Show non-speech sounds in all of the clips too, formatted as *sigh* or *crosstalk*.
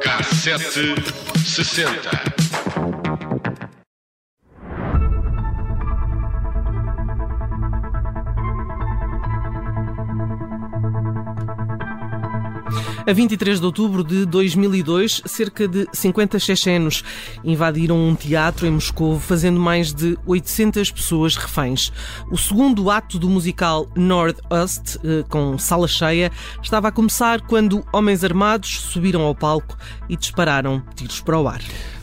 Cassete sessenta. A 23 de outubro de 2002, cerca de 50 chechenos invadiram um teatro em Moscou, fazendo mais de 800 pessoas reféns. O segundo ato do musical Nord-Ost, eh, com sala cheia, estava a começar quando homens armados subiram ao palco e dispararam tiros para o ar.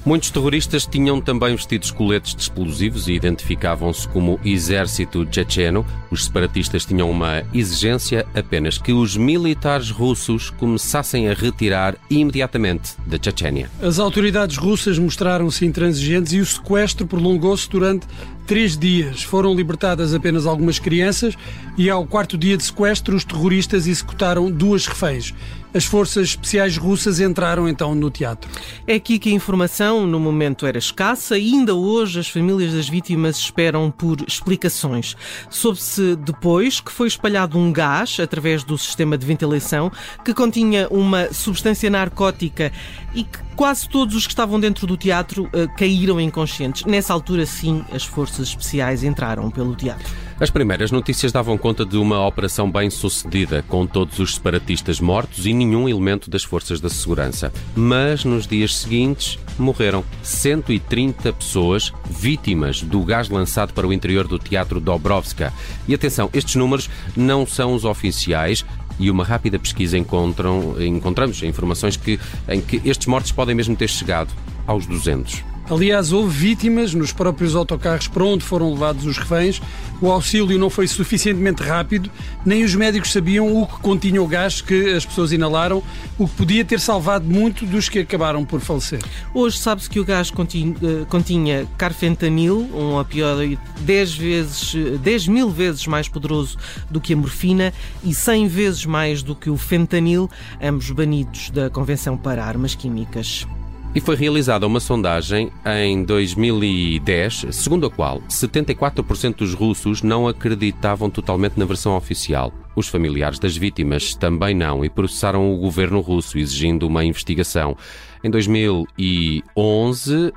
Muitos terroristas tinham também vestidos coletes de explosivos e identificavam-se como exército checheno. Os separatistas tinham uma exigência apenas que os militares russos começassem a retirar imediatamente da Chechênia. As autoridades russas mostraram-se intransigentes e o sequestro prolongou-se durante três dias. Foram libertadas apenas algumas crianças e, ao quarto dia de sequestro, os terroristas executaram duas reféns. As forças especiais russas entraram então no teatro. É aqui que a informação, no momento, era escassa e ainda hoje as famílias das vítimas esperam por explicações. Soube-se depois que foi espalhado um gás através do sistema de ventilação que continha uma substância narcótica e que quase todos os que estavam dentro do teatro uh, caíram inconscientes. Nessa altura, sim, as forças especiais entraram pelo teatro. As primeiras notícias davam conta de uma operação bem sucedida, com todos os separatistas mortos e nenhum elemento das forças da segurança. Mas nos dias seguintes morreram 130 pessoas vítimas do gás lançado para o interior do Teatro Dobrovska. E atenção, estes números não são os oficiais, e uma rápida pesquisa encontram, encontramos informações que, em que estes mortos podem mesmo ter chegado aos 200. Aliás, houve vítimas nos próprios autocarros para onde foram levados os reféns. O auxílio não foi suficientemente rápido, nem os médicos sabiam o que continha o gás que as pessoas inalaram, o que podia ter salvado muito dos que acabaram por falecer. Hoje sabe-se que o gás continha, eh, carfentanil, um opioide 10, vezes, 10 mil vezes mais poderoso do que a morfina e 100 vezes mais do que o fentanil, ambos banidos da Convenção para Armas Químicas. E foi realizada uma sondagem em 2010, segundo a qual 74% dos russos não acreditavam totalmente na versão oficial. Os familiares das vítimas também não e processaram o governo russo, exigindo uma investigação. Em 2011,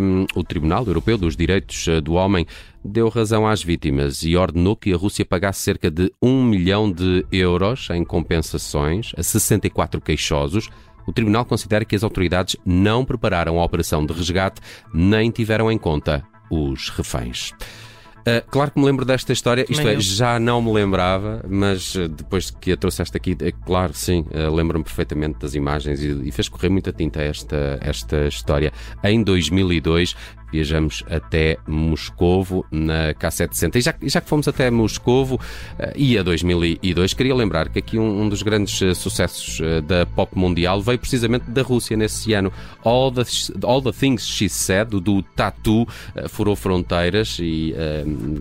um, o Tribunal Europeu dos Direitos eh, do Homem deu razão às vítimas e ordenou que a Rússia pagasse cerca de um milhão de euros em compensações a 64 queixosos o Tribunal considera que as autoridades não prepararam a operação de resgate nem tiveram em conta os reféns. Uh, claro que me lembro desta história, isto é, já não me lembrava, mas uh, depois que a trouxeste aqui, é claro, sim, uh, lembro-me perfeitamente das imagens e, e, fez correr muita tinta esta, esta história. Em 2002, viajamos até Moscovo na K760. E já, já que fomos até Moscovo uh, e a 2002, queria lembrar que aqui um, um dos grandes uh, sucessos uh, da pop mundial veio precisamente da Rússia nesse ano. All the, All the Things She Said, do Tatu, furou fronteiras e,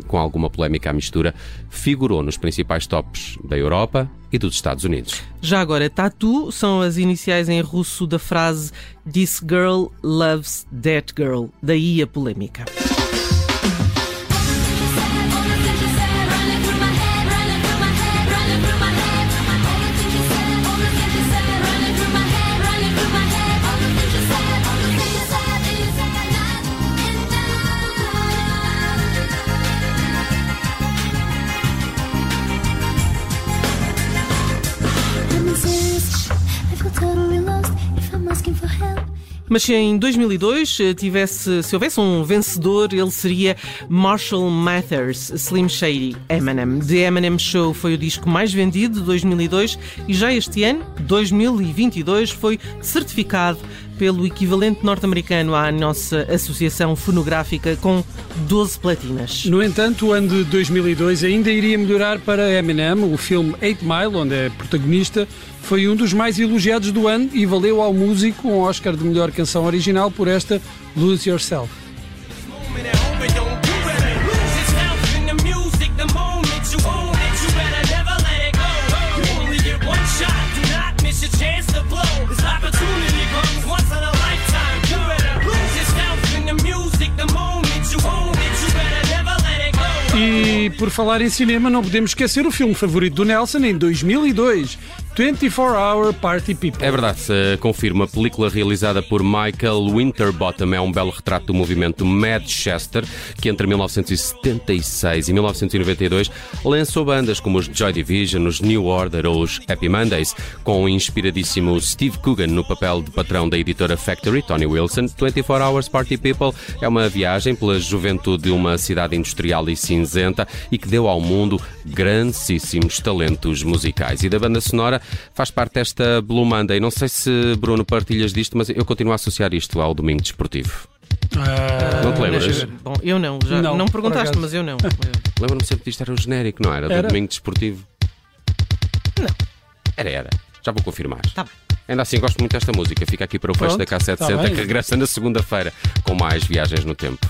com alguma polémica à mistura, figurou nos principais tops da Europa e dos Estados Unidos. Já agora, Tatu são as iniciais em russo da frase This girl loves that girl. Daí a polêmica. Mas se em 2002 eh, tivesse, se houvesse um vencedor, ele seria Marshall Mathers, Slim Shady, Eminem. The Eminem Show foi o disco mais vendido de 2002 e já este ano, 2022, foi certificado pelo equivalente norte-americano à nossa associação fonográfica com 12 platinas. No entanto, o ano de 2002 ainda iria melhorar para Eminem. O filme Eight Mile, onde é protagonista, foi um dos mais elogiados do ano e valeu ao músico um Oscar de melhor canção original por esta Lose Yourself. Por falar em cinema, não podemos esquecer o filme favorito do Nelson em 2002, 24 Hour Party People. É verdade, se confirma. A película realizada por Michael Winterbottom é um belo retrato do movimento Manchester, que entre 1976 e 1992 lançou bandas como os Joy Division, os New Order ou os Happy Mondays, com o inspiradíssimo Steve Coogan no papel de patrão da editora Factory, Tony Wilson. 24 Hours Party People é uma viagem pela juventude de uma cidade industrial e cinzenta e que deu ao mundo grandíssimos talentos musicais. E da banda sonora faz parte desta Blue Monday. Não sei se, Bruno, partilhas disto, mas eu continuo a associar isto ao domingo desportivo. Ah, Não te lembras? Bom, eu não, já Não, não, perguntaste, mas eu não. *laughs* Lembro-me sempre disto, era o genérico, não era? Do Era? domingo desportivo. Não. Era, era. Já vou confirmar. Tá bem. Ainda assim, gosto muito desta música. Fica aqui para o fecho Pronto, da K760, tá que regressa na segunda-feira com mais viagens no tempo.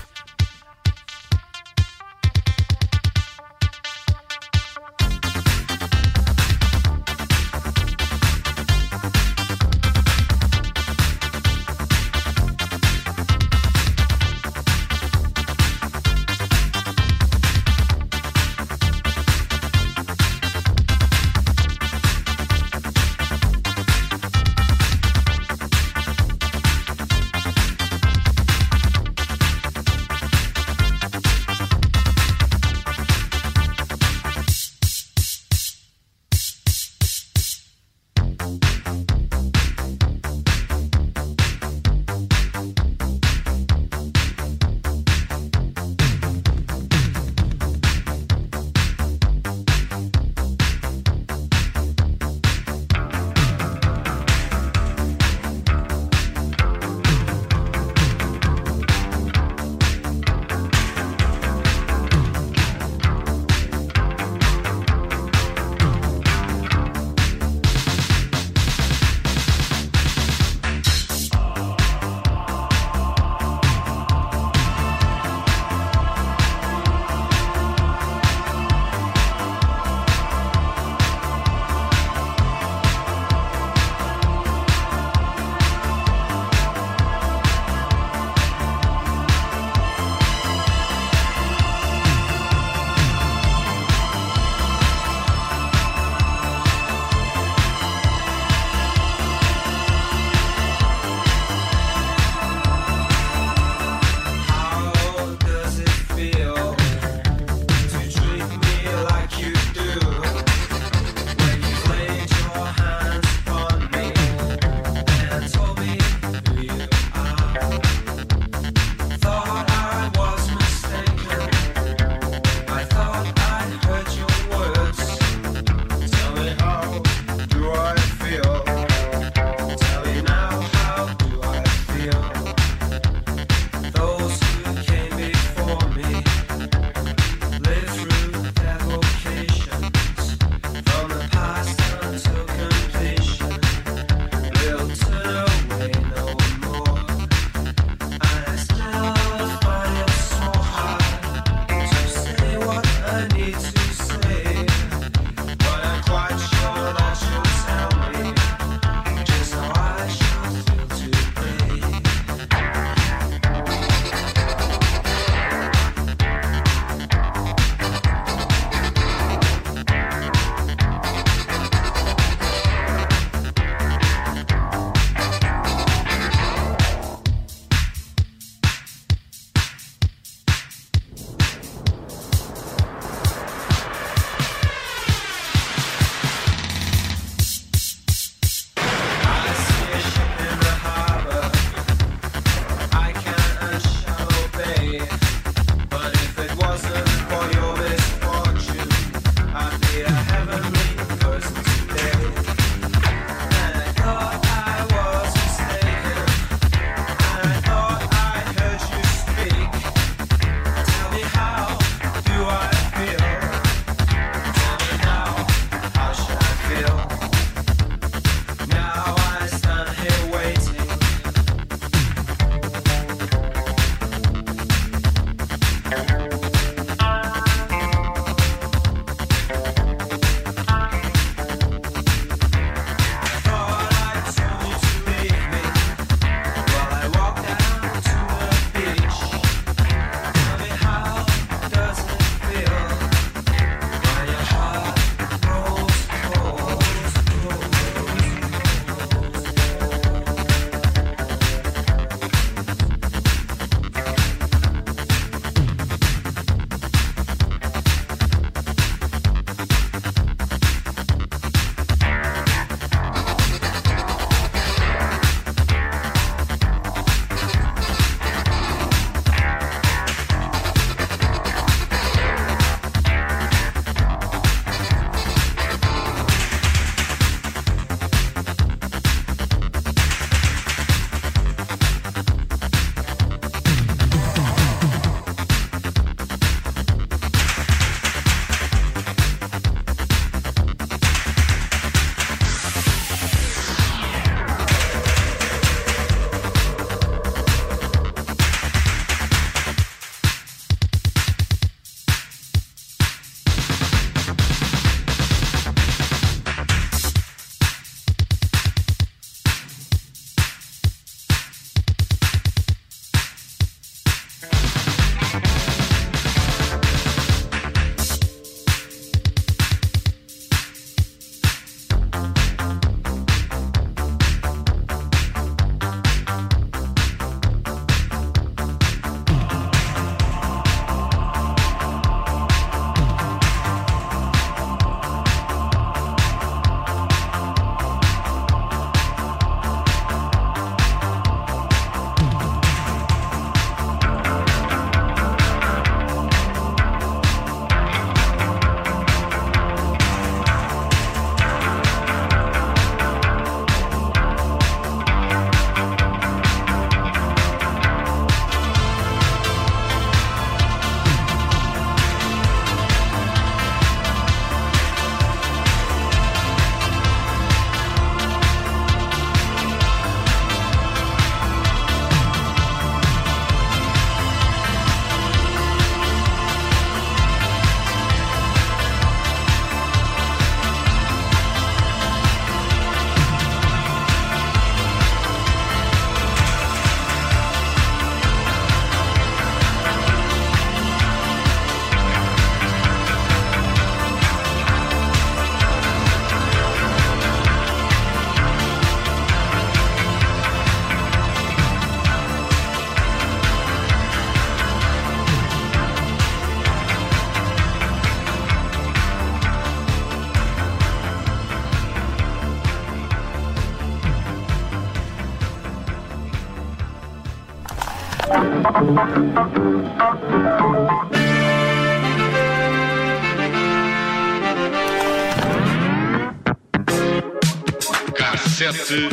Cassete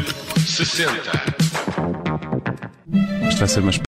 60. Isto vai ser uma